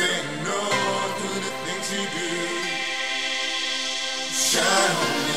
saying no to the things you do. Shine on me.